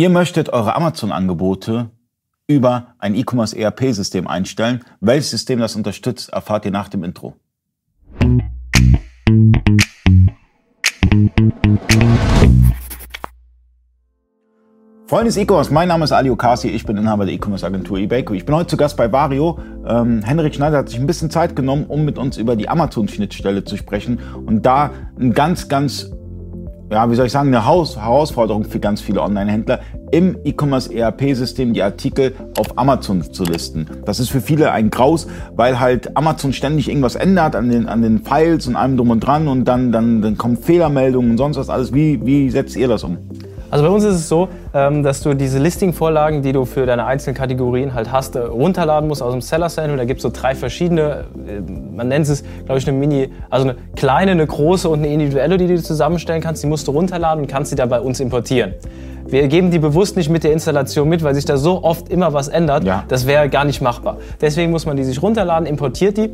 Ihr möchtet eure Amazon-Angebote über ein E-Commerce ERP-System einstellen. Welches System das unterstützt, erfahrt ihr nach dem Intro. Freunde des E-Commerce, mein Name ist Ali Okasi, ich bin Inhaber der E-Commerce Agentur eBayco. Ich bin heute zu Gast bei Vario. Ähm, Henrik Schneider hat sich ein bisschen Zeit genommen, um mit uns über die Amazon-Schnittstelle zu sprechen und da ein ganz, ganz ja, wie soll ich sagen, eine Haus Herausforderung für ganz viele Online-Händler, im E-Commerce ERP-System die Artikel auf Amazon zu listen. Das ist für viele ein Graus, weil halt Amazon ständig irgendwas ändert an den, an den Files und allem drum und dran und dann, dann, dann kommen Fehlermeldungen und sonst was alles. Wie, wie setzt ihr das um? Also bei uns ist es so, ähm, dass du diese Listing-Vorlagen, die du für deine einzelnen Kategorien halt hast, äh, runterladen musst aus dem Seller Center. Da gibt es so drei verschiedene, äh, man nennt es, glaube ich, eine Mini, also eine kleine, eine große und eine individuelle, die du zusammenstellen kannst. Die musst du runterladen und kannst sie dann bei uns importieren. Wir geben die bewusst nicht mit der Installation mit, weil sich da so oft immer was ändert. Ja. Das wäre gar nicht machbar. Deswegen muss man die sich runterladen, importiert die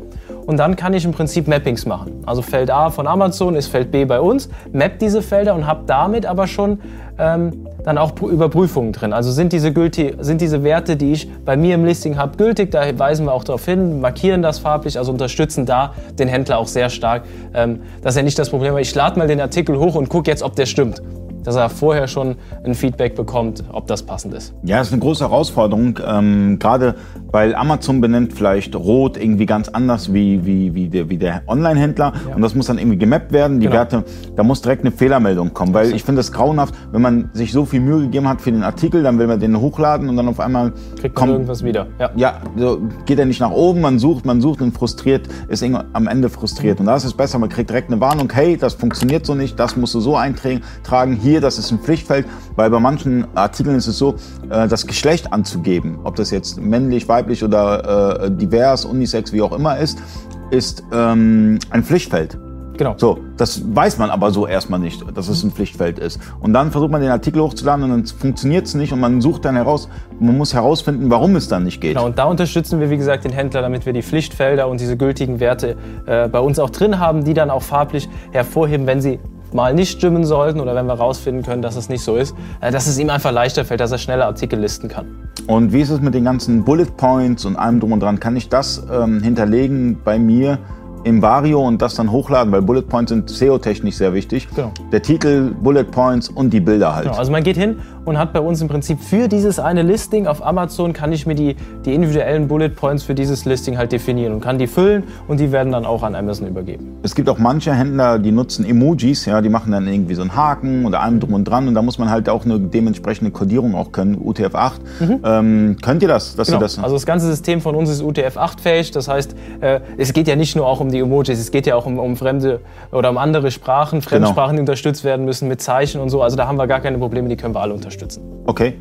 und dann kann ich im Prinzip Mappings machen. Also Feld A von Amazon ist Feld B bei uns, map diese Felder und habe damit aber schon ähm, dann auch Überprüfungen drin. Also sind diese, gültig, sind diese Werte, die ich bei mir im Listing habe, gültig? Da weisen wir auch darauf hin, markieren das farblich, also unterstützen da den Händler auch sehr stark. Ähm, das ist ja nicht das Problem, weil ich lade mal den Artikel hoch und gucke jetzt, ob der stimmt dass er vorher schon ein Feedback bekommt, ob das passend ist. Ja, das ist eine große Herausforderung, ähm, gerade weil Amazon benennt vielleicht Rot irgendwie ganz anders wie, wie, wie der, wie der Online-Händler ja. und das muss dann irgendwie gemappt werden, die genau. Werte, da muss direkt eine Fehlermeldung kommen, weil ich finde das grauenhaft, wenn man sich so viel Mühe gegeben hat für den Artikel, dann will man den hochladen und dann auf einmal kriegt kommt irgendwas wieder. Ja, ja so geht er nicht nach oben, man sucht, man sucht und frustriert, ist am Ende frustriert. Und da ist es besser, man kriegt direkt eine Warnung, hey, das funktioniert so nicht, das musst du so eintragen, hier hier, das ist ein Pflichtfeld, weil bei manchen Artikeln ist es so, äh, das Geschlecht anzugeben, ob das jetzt männlich, weiblich oder äh, divers, unisex, wie auch immer ist, ist ähm, ein Pflichtfeld. Genau. So, das weiß man aber so erstmal nicht, dass es ein Pflichtfeld ist. Und dann versucht man den Artikel hochzuladen und dann funktioniert es nicht und man sucht dann heraus, man muss herausfinden, warum es dann nicht geht. Genau, und da unterstützen wir, wie gesagt, den Händler, damit wir die Pflichtfelder und diese gültigen Werte äh, bei uns auch drin haben, die dann auch farblich hervorheben, wenn sie mal nicht stimmen sollten oder wenn wir herausfinden können, dass es nicht so ist, äh, dass es ihm einfach leichter fällt, dass er schneller Artikel listen kann. Und wie ist es mit den ganzen Bullet Points und allem drum und dran? Kann ich das ähm, hinterlegen bei mir im Vario und das dann hochladen, weil Bullet Points sind SEO-technisch sehr wichtig. Genau. Der Titel, Bullet Points und die Bilder halt. Genau, also man geht hin und hat bei uns im Prinzip für dieses eine Listing auf Amazon kann ich mir die, die individuellen Bullet Points für dieses Listing halt definieren und kann die füllen und die werden dann auch an Amazon übergeben. Es gibt auch manche Händler, die nutzen Emojis, ja, die machen dann irgendwie so einen Haken oder allem drum und dran und da muss man halt auch eine dementsprechende Codierung auch können, UTF-8. Mhm. Ähm, könnt ihr das? Dass genau. ihr das also das ganze System von uns ist UTF-8 fähig, das heißt, äh, es geht ja nicht nur auch um die Emojis. Es geht ja auch um, um fremde oder um andere Sprachen, Fremdsprachen, genau. die unterstützt werden müssen mit Zeichen und so. Also da haben wir gar keine Probleme, die können wir alle unterstützen. Okay.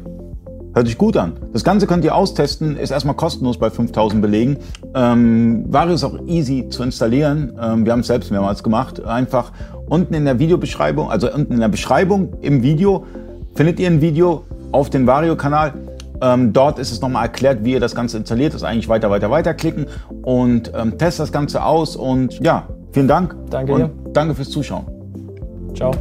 Hört sich gut an. Das Ganze könnt ihr austesten, ist erstmal kostenlos bei 5000 Belegen. Ähm, Vario ist auch easy zu installieren. Ähm, wir haben es selbst mehrmals gemacht. Einfach unten in der Videobeschreibung, also unten in der Beschreibung im Video, findet ihr ein Video auf dem Vario-Kanal. Ähm, dort ist es nochmal erklärt, wie ihr das Ganze installiert. Das ist eigentlich weiter, weiter, weiter klicken und ähm, testet das Ganze aus. Und ja, vielen Dank. Danke dir. Danke fürs Zuschauen. Ciao.